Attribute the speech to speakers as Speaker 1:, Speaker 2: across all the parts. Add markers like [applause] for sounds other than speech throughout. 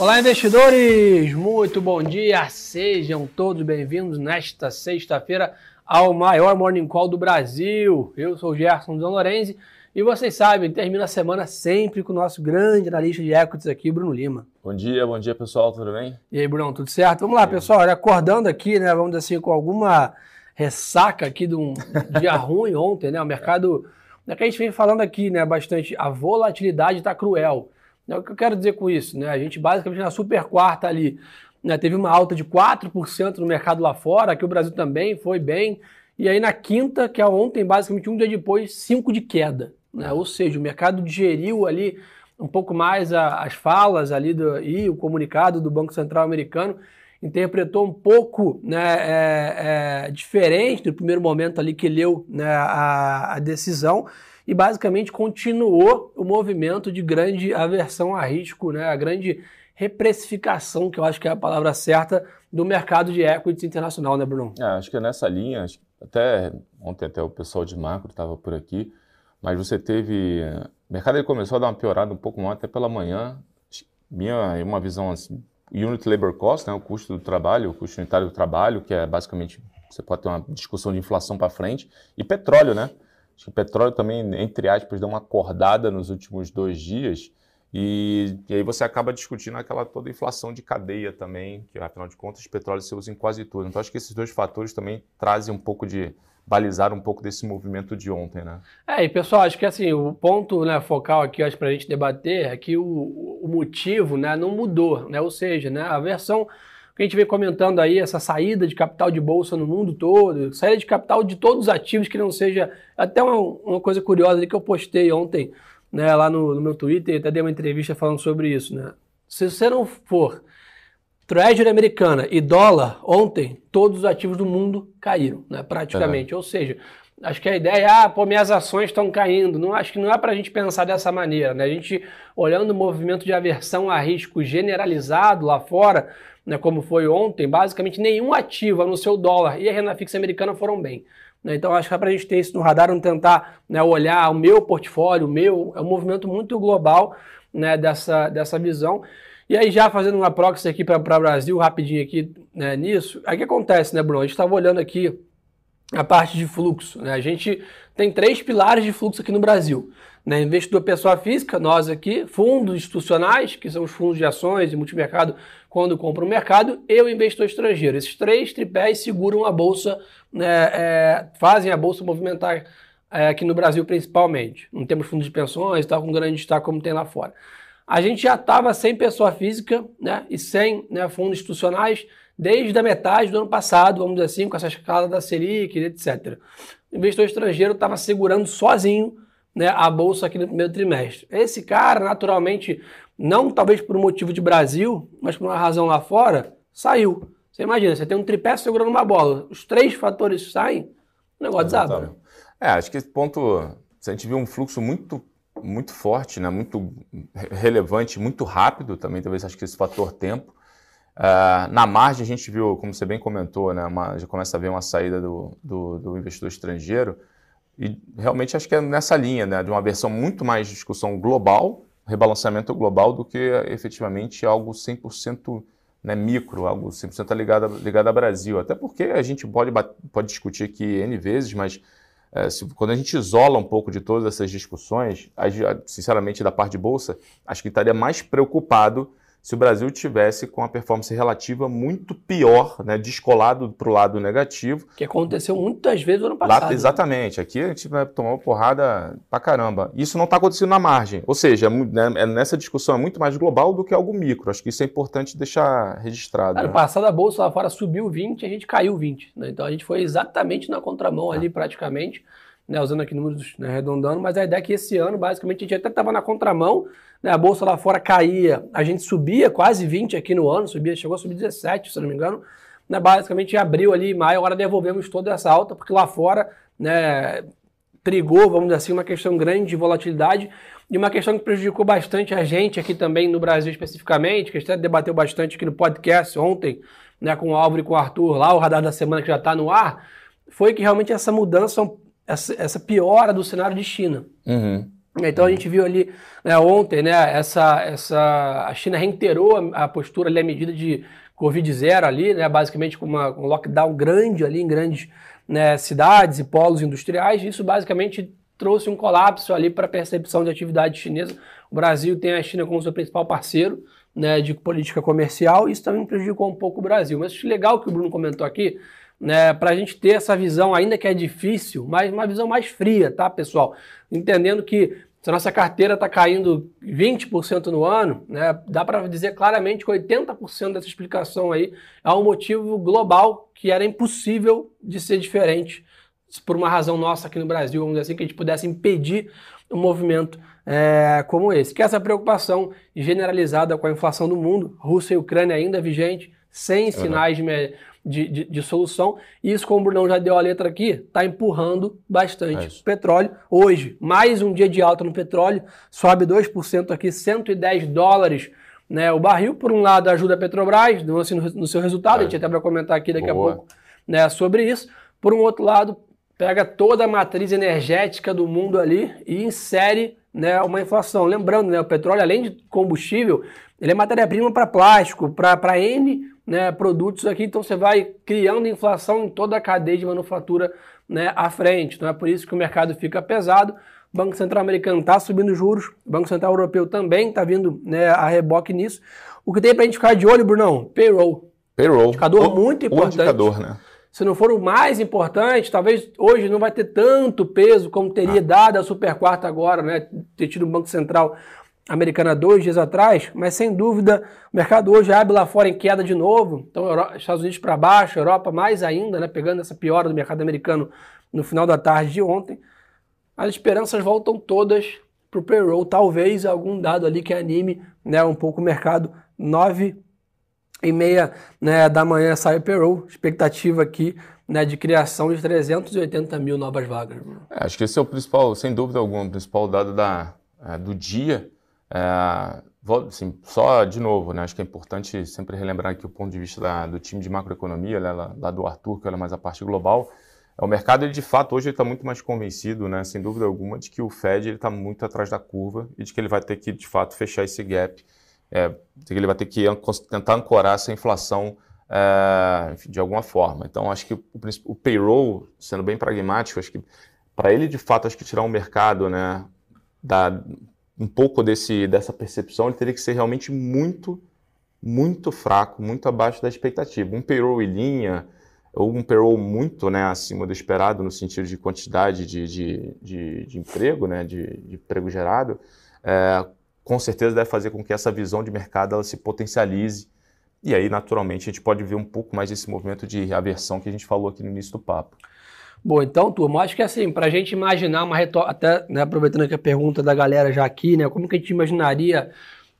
Speaker 1: Olá, investidores! Muito bom dia! Sejam todos bem-vindos nesta sexta-feira ao maior Morning Call do Brasil. Eu sou o Gerson Zan Lorenzi e vocês sabem, termina a semana sempre com o nosso grande analista de equities aqui, Bruno Lima.
Speaker 2: Bom dia, bom dia pessoal, tudo bem?
Speaker 1: E aí, Bruno, tudo certo? Vamos lá, pessoal, acordando aqui, né, vamos dizer assim, com alguma ressaca aqui de um [laughs] dia ruim ontem, né, o mercado, é que a gente vem falando aqui, né, bastante, a volatilidade está cruel. É o que eu quero dizer com isso, né, a gente basicamente na super quarta ali, né, teve uma alta de 4% no mercado lá fora, aqui o Brasil também foi bem, e aí na quinta, que é ontem, basicamente um dia depois, 5 de queda. Né? Ou seja, o mercado digeriu ali um pouco mais a, as falas ali do, e o comunicado do Banco Central americano, interpretou um pouco né, é, é, diferente do primeiro momento ali que leu né, a, a decisão e basicamente continuou o movimento de grande aversão a risco, né, a grande reprecificação, que eu acho que é a palavra certa, do mercado de equities internacional, né, Bruno?
Speaker 2: É, acho que é nessa linha, até ontem até o pessoal de macro estava por aqui, mas você teve. O mercado ele começou a dar uma piorada um pouco mais até pela manhã. Minha uma visão assim, unit labor cost, né, o custo do trabalho, o custo unitário do trabalho, que é basicamente você pode ter uma discussão de inflação para frente, e petróleo, né? Acho que o petróleo também, entre aspas, deu uma acordada nos últimos dois dias. E, e, aí você acaba discutindo aquela toda inflação de cadeia também, que afinal de contas o petróleo se usa em quase tudo. Então acho que esses dois fatores também trazem um pouco de, balizar um pouco desse movimento de ontem, né?
Speaker 1: É, e pessoal, acho que assim, o ponto né, focal aqui para a gente debater é que o, o, motivo né, não mudou, né? Ou seja, né, a versão que a gente vem comentando aí, essa saída de capital de bolsa no mundo todo, saída de capital de todos os ativos que não seja. Até uma, uma coisa curiosa que eu postei ontem né, lá no, no meu Twitter, até dei uma entrevista falando sobre isso, né? Se você não for Treasury americana e dólar, ontem, todos os ativos do mundo caíram, né, praticamente. Uhum. Ou seja, acho que a ideia é, ah, pô, minhas ações estão caindo. Não, acho que não é para a gente pensar dessa maneira. Né? A gente, olhando o movimento de aversão a risco generalizado lá fora, né, como foi ontem, basicamente nenhum ativo, no seu dólar e a renda fixa americana foram bem. Né? Então, acho que é para a gente ter isso no radar, não tentar né, olhar o meu portfólio, o meu, é um movimento muito global né, dessa, dessa visão. E aí, já fazendo uma proxy aqui para o Brasil, rapidinho aqui né, nisso, aí o que acontece, né, Bruno? A gente estava olhando aqui a parte de fluxo. Né? A gente tem três pilares de fluxo aqui no Brasil. Né? Investidor pessoa física, nós aqui, fundos institucionais, que são os fundos de ações e multimercado, quando compram o mercado, e o investidor estrangeiro. Esses três tripés seguram a bolsa, né, é, fazem a bolsa movimentar é, aqui no Brasil principalmente. Não temos fundos de pensões, tal, com grande destaque como tem lá fora a gente já estava sem pessoa física né, e sem né, fundos institucionais desde a metade do ano passado, vamos dizer assim, com essa escala da Selic, etc. O investidor estrangeiro estava segurando sozinho né, a bolsa aqui no primeiro trimestre. Esse cara, naturalmente, não talvez por um motivo de Brasil, mas por uma razão lá fora, saiu. Você imagina, você tem um tripé segurando uma bola, os três fatores saem, o negócio desaba.
Speaker 2: É, acho que esse ponto, se a gente viu um fluxo muito muito forte, né? muito relevante, muito rápido também, talvez acho que esse fator tempo. Uh, na margem a gente viu, como você bem comentou, né, uma, já começa a ver uma saída do, do, do, investidor estrangeiro e realmente acho que é nessa linha, né, de uma versão muito mais discussão global, rebalanceamento global, do que efetivamente algo 100% né, micro, algo 100% ligado, ligado ao Brasil. Até porque a gente pode, pode discutir aqui N vezes, mas é, se, quando a gente isola um pouco de todas essas discussões, sinceramente, da parte de bolsa, acho que estaria mais preocupado se o Brasil tivesse com a performance relativa muito pior, né, descolado para o lado negativo.
Speaker 1: Que aconteceu muitas vezes no ano passado.
Speaker 2: Lá, exatamente. Aqui a gente né, tomou porrada pra caramba. Isso não está acontecendo na margem. Ou seja, é né, é, nessa discussão é muito mais global do que algo micro. Acho que isso é importante deixar registrado.
Speaker 1: Ano né? passado a bolsa lá fora subiu 20 a gente caiu 20. Né? Então a gente foi exatamente na contramão ali praticamente né, usando aqui números né, arredondando, mas a ideia é que esse ano, basicamente, a gente até estava na contramão, né, a bolsa lá fora caía, a gente subia quase 20 aqui no ano, subia, chegou a subir 17, se não me engano, né, basicamente abriu ali maio, agora devolvemos toda essa alta, porque lá fora, né, trigou, vamos dizer assim, uma questão grande de volatilidade e uma questão que prejudicou bastante a gente aqui também no Brasil especificamente, que a gente até debateu bastante aqui no podcast ontem, né, com o Álvaro e com o Arthur lá, o radar da semana que já está no ar, foi que realmente essa mudança essa, essa piora do cenário de China.
Speaker 2: Uhum.
Speaker 1: Então a gente viu ali né, ontem, né, essa, essa, a China reiterou a, a postura ali, a medida de Covid zero ali, né, basicamente com uma, um lockdown grande ali em grandes né, cidades e polos industriais. Isso basicamente trouxe um colapso ali para a percepção de atividade chinesa. O Brasil tem a China como seu principal parceiro né, de política comercial, e isso também prejudicou um pouco o Brasil. Mas legal que o Bruno comentou aqui, né, para a gente ter essa visão, ainda que é difícil, mas uma visão mais fria, tá, pessoal? Entendendo que se a nossa carteira está caindo 20% no ano, né, dá para dizer claramente que 80% dessa explicação aí é um motivo global que era impossível de ser diferente por uma razão nossa aqui no Brasil, vamos dizer assim, que a gente pudesse impedir um movimento é, como esse. Que é essa preocupação generalizada com a inflação do mundo, Rússia e Ucrânia ainda vigente, sem sinais uhum. de, de, de, de, solução. E isso, como o Brunão já deu a letra aqui, está empurrando bastante é petróleo. Hoje, mais um dia de alta no petróleo, sobe 2% aqui, 110 dólares né, o barril. Por um lado, ajuda a Petrobras no, assim, no, no seu resultado, é. a gente até vai comentar aqui daqui Boa. a pouco né, sobre isso. Por um outro lado, pega toda a matriz energética do mundo ali e insere né, uma inflação. Lembrando, né, o petróleo, além de combustível, ele é matéria-prima para plástico, para N né, produtos aqui, então você vai criando inflação em toda a cadeia de manufatura né, à frente. Então é por isso que o mercado fica pesado. O Banco Central americano está subindo juros, o Banco Central europeu também está vindo né, a reboque nisso. O que tem para a gente ficar de olho, Brunão? Payroll.
Speaker 2: Payroll.
Speaker 1: Indicador o, muito importante.
Speaker 2: Indicador, né?
Speaker 1: se não for o mais importante, talvez hoje não vai ter tanto peso como teria ah. dado a super quarta agora, né? Ter tido o Banco Central americano há dois dias atrás, mas sem dúvida o mercado hoje abre lá fora em queda de novo. Então, Estados Unidos para baixo, Europa mais ainda, né? Pegando essa piora do mercado americano no final da tarde de ontem. As esperanças voltam todas para o payroll, talvez algum dado ali que anime né, um pouco o mercado. 9 e meia né, da manhã sai o payroll, expectativa aqui né, de criação de 380 mil novas vagas.
Speaker 2: É, acho que esse é o principal, sem dúvida alguma, o principal dado da, é, do dia. É, assim, só de novo, né, acho que é importante sempre relembrar aqui o ponto de vista da, do time de macroeconomia, né, lá, lá, do Arthur, que é mais a parte global. É, o mercado, ele, de fato, hoje está muito mais convencido, né, sem dúvida alguma, de que o Fed está muito atrás da curva e de que ele vai ter que, de fato, fechar esse gap é, ele vai ter que tentar ancorar essa inflação é, de alguma forma. Então, acho que o, o, payroll, sendo bem pragmático, acho que para ele, de fato, acho que tirar um mercado, né, da, um pouco desse, dessa percepção, ele teria que ser realmente muito, muito fraco, muito abaixo da expectativa. Um payroll em linha, ou um payroll muito né, acima do esperado, no sentido de quantidade de, de, de, de emprego, né, de, de emprego gerado, é, com certeza deve fazer com que essa visão de mercado ela se potencialize. E aí, naturalmente, a gente pode ver um pouco mais desse movimento de aversão que a gente falou aqui no início do papo.
Speaker 1: Bom, então, turma, acho que assim, para a gente imaginar uma retomada, até né, aproveitando aqui a pergunta da galera já aqui, né, como que a gente imaginaria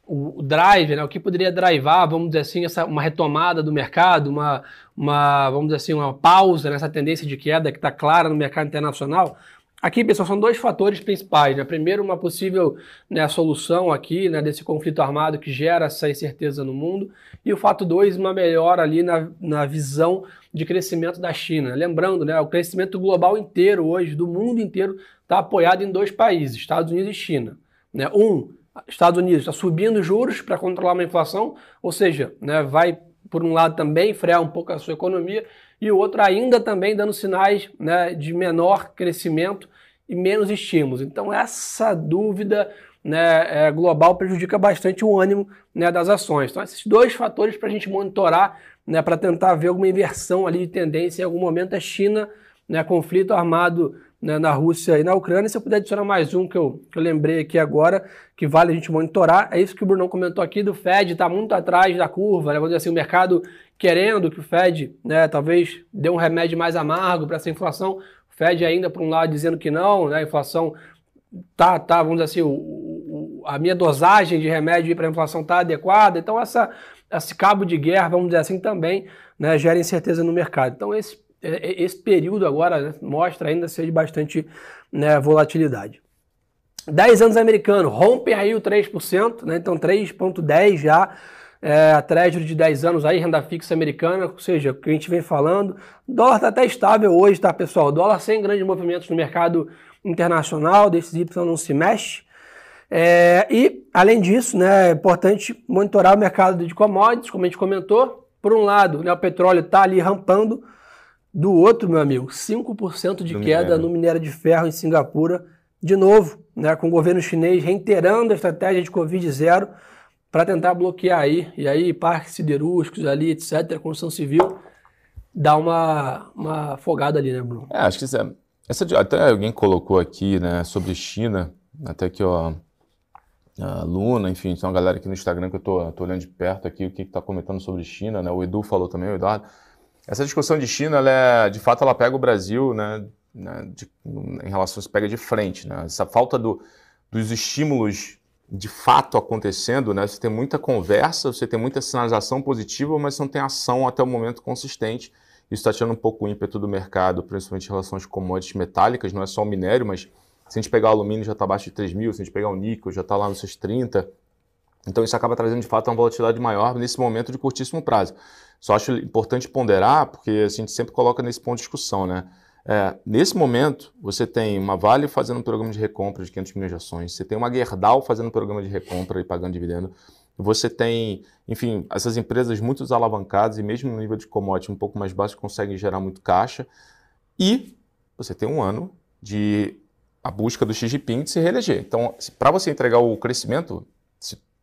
Speaker 1: o, o drive, né, o que poderia drivar, vamos dizer assim, essa, uma retomada do mercado, uma, uma, vamos dizer assim, uma pausa nessa tendência de queda que está clara no mercado internacional? Aqui, pessoal, são dois fatores principais. Né? Primeiro, uma possível né, solução aqui né, desse conflito armado que gera essa incerteza no mundo. E o fato dois, uma melhora ali na, na visão de crescimento da China. Lembrando, né, o crescimento global inteiro hoje, do mundo inteiro, está apoiado em dois países, Estados Unidos e China. Né? Um, Estados Unidos está subindo juros para controlar uma inflação, ou seja, né, vai, por um lado, também frear um pouco a sua economia, e o outro ainda também dando sinais né, de menor crescimento e menos estímulos. Então, essa dúvida né, é, global prejudica bastante o ânimo né, das ações. Então, esses dois fatores para a gente monitorar, né, para tentar ver alguma inversão ali de tendência em algum momento, é China, né, conflito armado né, na Rússia e na Ucrânia. Se eu puder adicionar mais um que eu, que eu lembrei aqui agora, que vale a gente monitorar, é isso que o Bruno comentou aqui do Fed, está muito atrás da curva, né, vamos dizer assim, o mercado querendo que o Fed né, talvez dê um remédio mais amargo para essa inflação, o Fed ainda, por um lado, dizendo que não, né, a inflação tá, tá vamos dizer assim, o, o, a minha dosagem de remédio para a inflação está adequada, então essa, esse cabo de guerra, vamos dizer assim, também né, gera incerteza no mercado. Então esse esse período agora né, mostra ainda ser de bastante né, volatilidade. 10 anos americano, rompe aí o 3%, né, então 3,10 já, é, a Treasury de 10 anos aí, renda fixa americana, ou seja, o que a gente vem falando. O dólar está até estável hoje, tá, pessoal? O dólar sem grandes movimentos no mercado internacional, desses Y não se mexe. É, e, além disso, né, é importante monitorar o mercado de commodities, como a gente comentou. Por um lado, né, o petróleo está ali rampando, do outro, meu amigo, 5% de do queda minério. no minério de ferro em Singapura, de novo, né, com o governo chinês reiterando a estratégia de Covid zero para tentar bloquear aí, e aí parques siderúrgicos ali, etc., construção civil, dá uma, uma afogada ali, né, Bruno?
Speaker 2: É, acho que essa, essa, até alguém colocou aqui, né, sobre China, até que, ó, a Luna, enfim, tem uma galera aqui no Instagram que eu tô, tô olhando de perto aqui, o que está comentando sobre China, né, o Edu falou também, o Eduardo. Essa discussão de China, é, de fato, ela pega o Brasil, né, né de, em relação, se pega de frente, né, essa falta do, dos estímulos de fato acontecendo, né? Você tem muita conversa, você tem muita sinalização positiva, mas não tem ação até o momento consistente. Isso está tirando um pouco o ímpeto do mercado, principalmente em relação às commodities metálicas, não é só o minério, mas se a gente pegar o alumínio já está abaixo de 3 mil, se a gente pegar o níquel já está lá nos seus 30. Então isso acaba trazendo de fato uma volatilidade maior nesse momento de curtíssimo prazo. Só acho importante ponderar, porque a gente sempre coloca nesse ponto de discussão, né? É, nesse momento, você tem uma Vale fazendo um programa de recompra de 500 milhões de ações, você tem uma Gerdau fazendo um programa de recompra e pagando dividendo, você tem, enfim, essas empresas muito alavancadas e mesmo no nível de commodity um pouco mais baixo conseguem gerar muito caixa, e você tem um ano de a busca do Xi Jinping de se reeleger. Então, para você entregar o crescimento,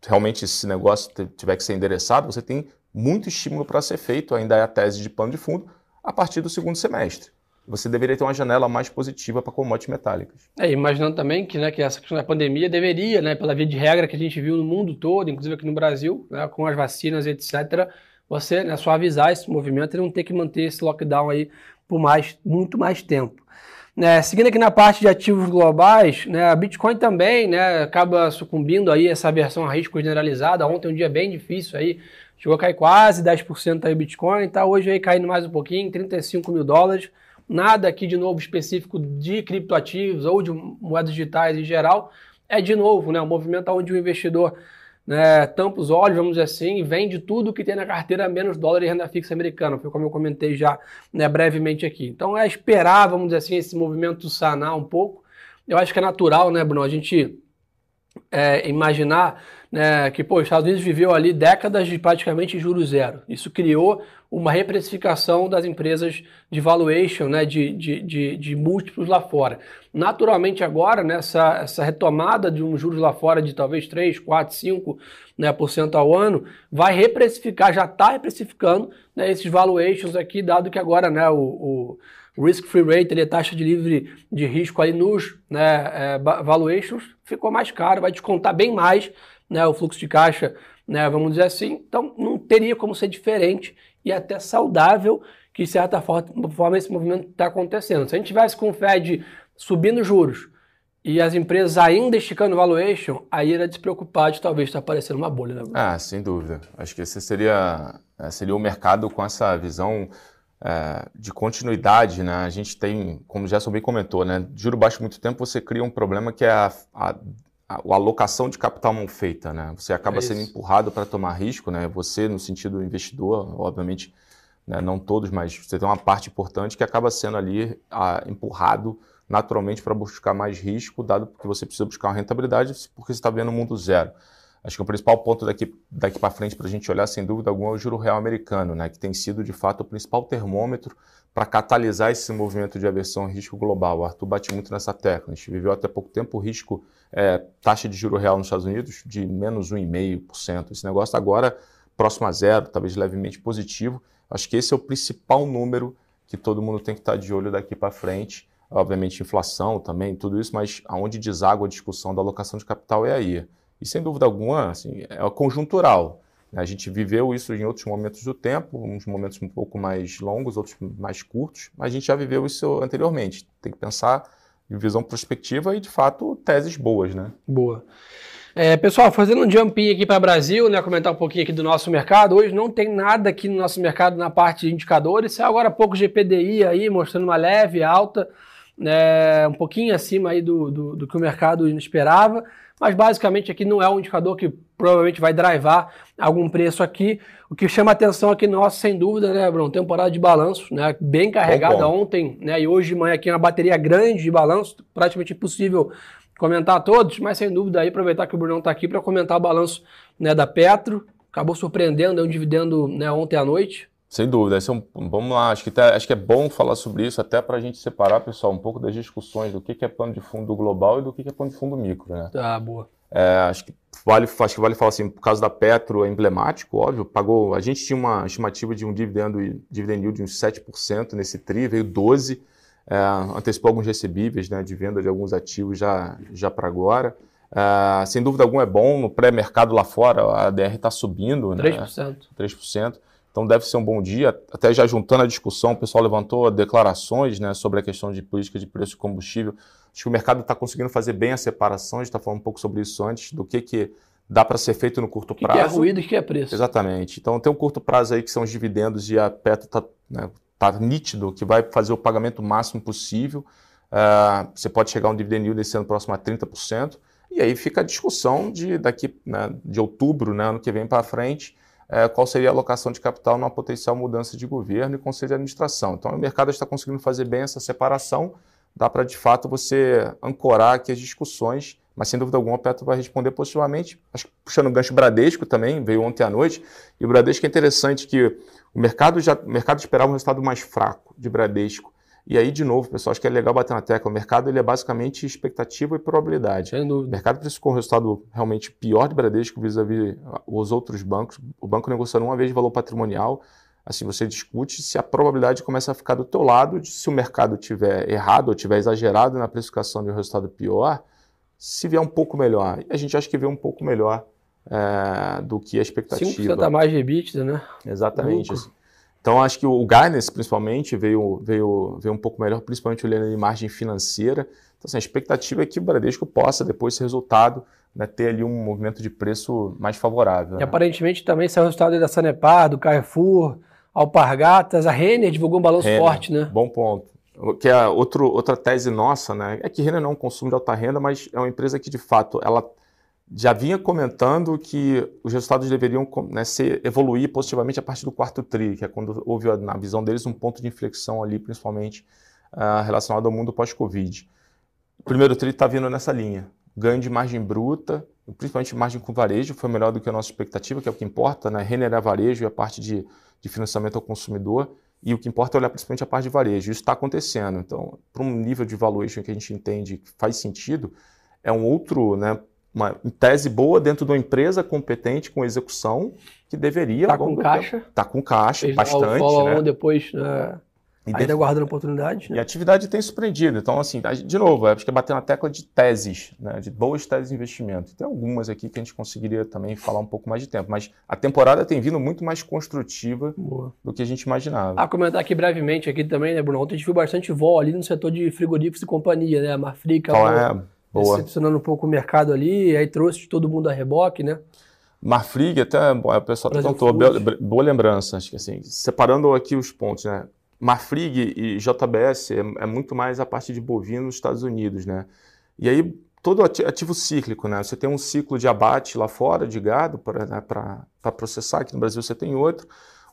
Speaker 2: realmente esse negócio tiver que ser endereçado, você tem muito estímulo para ser feito, ainda é a tese de pano de fundo, a partir do segundo semestre você deveria ter uma janela mais positiva para commodities metálicas.
Speaker 1: É, imaginando também que, né, que essa questão da pandemia deveria, né, pela via de regra que a gente viu no mundo todo, inclusive aqui no Brasil, né, com as vacinas, etc., você né, suavizar esse movimento e não ter que manter esse lockdown aí por mais, muito mais tempo. Né, seguindo aqui na parte de ativos globais, né, a Bitcoin também né, acaba sucumbindo aí essa versão a risco generalizada. Ontem um dia bem difícil aí, chegou a cair quase 10% aí o Bitcoin, está hoje aí caindo mais um pouquinho, 35 mil dólares. Nada aqui de novo específico de criptoativos ou de moedas digitais em geral. É de novo né, um movimento onde o investidor né, tampa os olhos, vamos dizer assim, e vende tudo que tem na carteira menos dólar e renda fixa americana, foi como eu comentei já né, brevemente aqui. Então é esperar, vamos dizer assim, esse movimento sanar um pouco. Eu acho que é natural, né, Bruno, a gente é, imaginar né, que pô, os Estados Unidos viveu ali décadas de praticamente juros zero. Isso criou uma reprecificação das empresas de valuation, né, de, de, de, de múltiplos lá fora. Naturalmente agora, né, essa retomada de um juros lá fora de talvez 3, 4, 5 né, por cento ao ano, vai reprecificar, já está reprecificando né, esses valuations aqui, dado que agora né, o, o risk-free rate, ele, a taxa de livre de risco ali nos né, é, valuations, ficou mais caro, vai descontar bem mais né, o fluxo de caixa, né, vamos dizer assim. Então, não teria como ser diferente e até saudável que, de certa forma, esse movimento está acontecendo. Se a gente tivesse com o Fed subindo juros e as empresas ainda esticando valuation, aí era despreocupado de talvez estar tá aparecendo uma bolha. Né?
Speaker 2: Ah, sem dúvida. Acho que esse seria, é, seria o mercado com essa visão é, de continuidade, né? A gente tem, como o Gerson bem comentou, né? Juro baixo muito tempo, você cria um problema que é a, a a, alocação de capital mal feita, né? Você acaba é sendo empurrado para tomar risco, né? Você, no sentido investidor, obviamente, né? não todos, mas você tem uma parte importante que acaba sendo ali a, empurrado naturalmente para buscar mais risco, dado que você precisa buscar uma rentabilidade, porque você está vendo o mundo zero. Acho que o principal ponto daqui, daqui para frente para a gente olhar, sem dúvida alguma, é o juro real americano, né? que tem sido, de fato, o principal termômetro para catalisar esse movimento de aversão ao risco global. O Arthur bate muito nessa tecla. A gente viveu até pouco tempo o risco, é, taxa de juro real nos Estados Unidos de menos 1,5%. Esse negócio agora próximo a zero, talvez levemente positivo. Acho que esse é o principal número que todo mundo tem que estar de olho daqui para frente. Obviamente, inflação também, tudo isso, mas aonde deságua a discussão da alocação de capital é aí. E sem dúvida alguma, assim, é conjuntural. A gente viveu isso em outros momentos do tempo, uns momentos um pouco mais longos, outros mais curtos, mas a gente já viveu isso anteriormente. Tem que pensar em visão prospectiva e, de fato, teses boas, né?
Speaker 1: Boa. É, pessoal, fazendo um jumping aqui para o Brasil, né, comentar um pouquinho aqui do nosso mercado. Hoje não tem nada aqui no nosso mercado na parte de indicadores. Saiu agora pouco GPDI aí, mostrando uma leve alta. né, um pouquinho acima aí do, do, do, que o mercado esperava, mas basicamente aqui não é um indicador que provavelmente vai drivar algum preço aqui. O que chama atenção aqui nosso, sem dúvida, né, Bruno? Temporada de balanço, né? Bem carregada ontem, né? E hoje de manhã aqui uma bateria grande de balanço, praticamente impossível comentar todos, mas sem dúvida aí aproveitar que o Brunão está aqui para comentar o balanço né, da Petro. Acabou surpreendendo, deu um dividendo né, ontem à noite.
Speaker 2: Sem dúvida. Esse é um, vamos lá, acho que, tá, acho que é bom falar sobre isso, até para a gente separar, pessoal, um pouco das discussões do que, que é plano de fundo global e do que, que é plano de fundo micro. Né?
Speaker 1: Tá, boa.
Speaker 2: É, acho, que vale, acho que vale falar assim, por causa da Petro é emblemático, óbvio, pagou, a gente tinha uma estimativa de um dividendo, dividend yield de uns 7% nesse TRI, veio 12%, é, antecipou alguns recebíveis né, de venda de alguns ativos já, já para agora. É, sem dúvida alguma é bom, no pré-mercado lá fora a ADR está subindo.
Speaker 1: 3%. Né?
Speaker 2: 3%. Então deve ser um bom dia. Até já juntando a discussão, o pessoal levantou declarações né, sobre a questão de política de preço de combustível. Acho que o mercado está conseguindo fazer bem a separação, a gente está falando um pouco sobre isso antes, do que, que dá para ser feito no curto prazo.
Speaker 1: O que é ruído e o que é preço.
Speaker 2: Exatamente. Então tem um curto prazo aí que são os dividendos e a Petro está né, tá nítido que vai fazer o pagamento máximo possível. Uh, você pode chegar a um dividend yield esse ano próximo a 30%. E aí fica a discussão de daqui né, de outubro, né, ano que vem para frente, é, qual seria a alocação de capital numa potencial mudança de governo e conselho de administração. Então, o mercado está conseguindo fazer bem essa separação, dá para, de fato, você ancorar aqui as discussões, mas, sem dúvida alguma, o Petro vai responder positivamente. Acho que puxando o gancho Bradesco também, veio ontem à noite, e o Bradesco é interessante que o mercado, já, o mercado esperava um resultado mais fraco de Bradesco, e aí, de novo, pessoal, acho que é legal bater na tecla. O mercado ele é basicamente expectativa e probabilidade.
Speaker 1: Sem dúvida.
Speaker 2: O mercado precificou um resultado realmente pior de Bradesco vis-à-vis -vis os outros bancos. O banco negociando uma vez de valor patrimonial. Assim, você discute se a probabilidade começa a ficar do teu lado, de, se o mercado tiver errado ou tiver exagerado na precificação de um resultado pior, se vier um pouco melhor. E a gente acha que vê um pouco melhor é, do que a expectativa. 5%
Speaker 1: a mais de EBITDA, né?
Speaker 2: Exatamente. Então, acho que o Guidance, principalmente, veio, veio, veio um pouco melhor, principalmente olhando em margem financeira. Então, assim, a expectativa é que o Bradesco possa, depois desse resultado, né, ter ali um movimento de preço mais favorável. E
Speaker 1: né? aparentemente também saiu o resultado da Sanepar, do Carrefour, Alpargatas, a Renner divulgou um balanço Renner, forte, né?
Speaker 2: Bom ponto. Que é outro, outra tese nossa, né? É que Renner não é um consumo de alta renda, mas é uma empresa que, de fato, ela já vinha comentando que os resultados deveriam né, ser, evoluir positivamente a partir do quarto TRI, que é quando houve, na visão deles, um ponto de inflexão ali, principalmente uh, relacionado ao mundo pós-Covid. O primeiro TRI está vindo nessa linha. Ganho de margem bruta, principalmente margem com varejo, foi melhor do que a nossa expectativa, que é o que importa, né? Renegar varejo e a parte de, de financiamento ao consumidor. E o que importa é olhar principalmente a parte de varejo. Isso está acontecendo. Então, para um nível de valuation que a gente entende que faz sentido, é um outro né, uma tese boa dentro de uma empresa competente com execução que deveria.
Speaker 1: Está com caixa.
Speaker 2: Está com caixa, Fez bastante. O
Speaker 1: né? depois, uh, ainda def... guardando oportunidade.
Speaker 2: Né? E a atividade tem surpreendido. Então, assim, de novo, acho que é bater na tecla de teses, né? de boas teses de investimento. Tem algumas aqui que a gente conseguiria também falar um pouco mais de tempo, mas a temporada tem vindo muito mais construtiva boa. do que a gente imaginava.
Speaker 1: Ah, comentar aqui brevemente aqui também, né, Bruno? Ontem a gente viu bastante vol ali no setor de frigoríficos e companhia, né? A Marfrica.
Speaker 2: Qual é?
Speaker 1: Boa. decepcionando um pouco o mercado ali, aí trouxe todo mundo a reboque, né?
Speaker 2: Marfrig, até o pessoal contou, boa, boa lembrança, acho que assim, separando aqui os pontos, né? Marfrig e JBS é, é, muito mais a parte de bovino nos Estados Unidos, né? E aí, todo ativo cíclico, né? Você tem um ciclo de abate lá fora de gado para né, processar, aqui no Brasil você tem outro.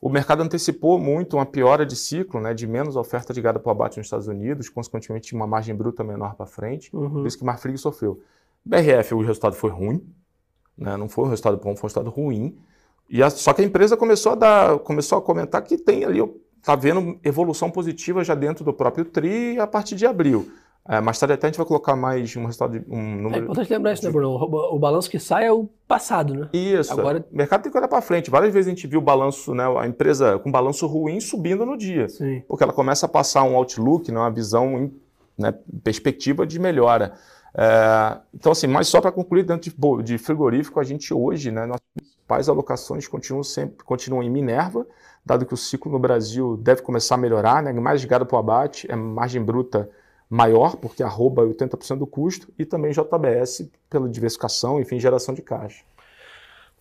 Speaker 2: O mercado antecipou muito uma piora de ciclo, né, de menos oferta de gado para abate nos Estados Unidos, consequentemente uma margem bruta menor para frente, uhum. por isso que o Marfrig sofreu. BRF, o resultado foi ruim, né, não foi um resultado bom, foi um resultado ruim, e a, só que a empresa começou a, dar, começou a comentar que tem ali, está vendo evolução positiva já dentro do próprio TRI a partir de abril. É, mais tarde até a gente vai colocar mais um resultado, de, um número...
Speaker 1: É importante lembrar isso, né, Bruno? O, o, balanço que sai é o passado, né?
Speaker 2: Isso. Agora... O mercado tem que olhar para frente. Várias vezes a gente viu o balanço, né, a empresa com balanço ruim subindo no dia.
Speaker 1: Sim.
Speaker 2: Porque ela começa a passar um outlook, né, uma visão, né, perspectiva de melhora. É, então, assim, mas só para concluir, dentro de, de, frigorífico, a gente hoje, né, nossas principais alocações continuam sempre continuam em Minerva, dado que o ciclo no Brasil deve começar a melhorar, né, mais ligado para o abate, é margem bruta maior, porque arroba 80% do custo, e também JBS pela diversificação, enfim, geração de caixa.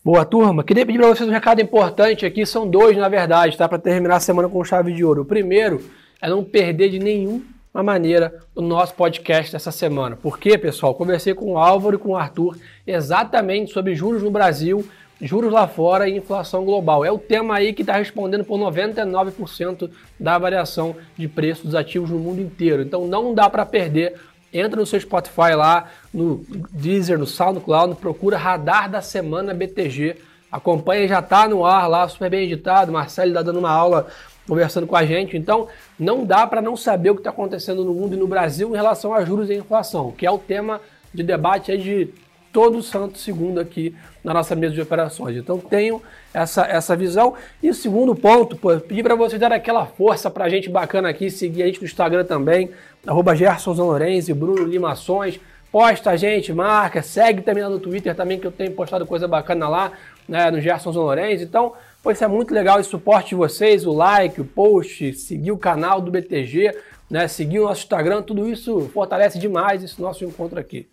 Speaker 1: Boa, turma. Queria pedir para vocês um recado importante aqui, são dois, na verdade, tá? Para terminar a semana com chave de ouro. O primeiro é não perder de nenhum uma maneira o nosso podcast dessa semana. Porque, pessoal, conversei com o Álvaro e com o Arthur exatamente sobre juros no Brasil, juros lá fora e inflação global. É o tema aí que está respondendo por 99% da variação de preços dos ativos no mundo inteiro. Então não dá para perder entra no seu Spotify lá, no Deezer, no SoundCloud, procura Radar da Semana BTG. Acompanha, já está no ar lá, super bem editado. Marcelo está dando uma aula conversando com a gente. Então, não dá para não saber o que está acontecendo no mundo e no Brasil em relação a juros e inflação, que é o tema de debate aí de todo santo segundo aqui na nossa mesa de operações. Então, tenho essa, essa visão. E o segundo ponto, pô, pedir para vocês dar aquela força para a gente bacana aqui, seguir a gente no Instagram também, arroba Zanorense, Bruno Limações. Posta a gente, marca, segue também lá no Twitter também, que eu tenho postado coisa bacana lá, né, no Gerson Zanorense. Então, pois é muito legal esse suporte de vocês, o like, o post, seguir o canal do BTG, né, seguir o nosso Instagram, tudo isso fortalece demais esse nosso encontro aqui.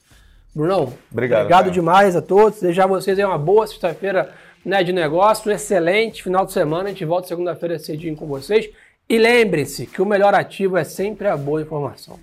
Speaker 1: Brunão, obrigado, obrigado demais a todos. Desejar a vocês uma boa sexta-feira né, de negócio, um excelente final de semana. A gente volta segunda-feira cedinho com vocês. E lembre-se que o melhor ativo é sempre a boa informação.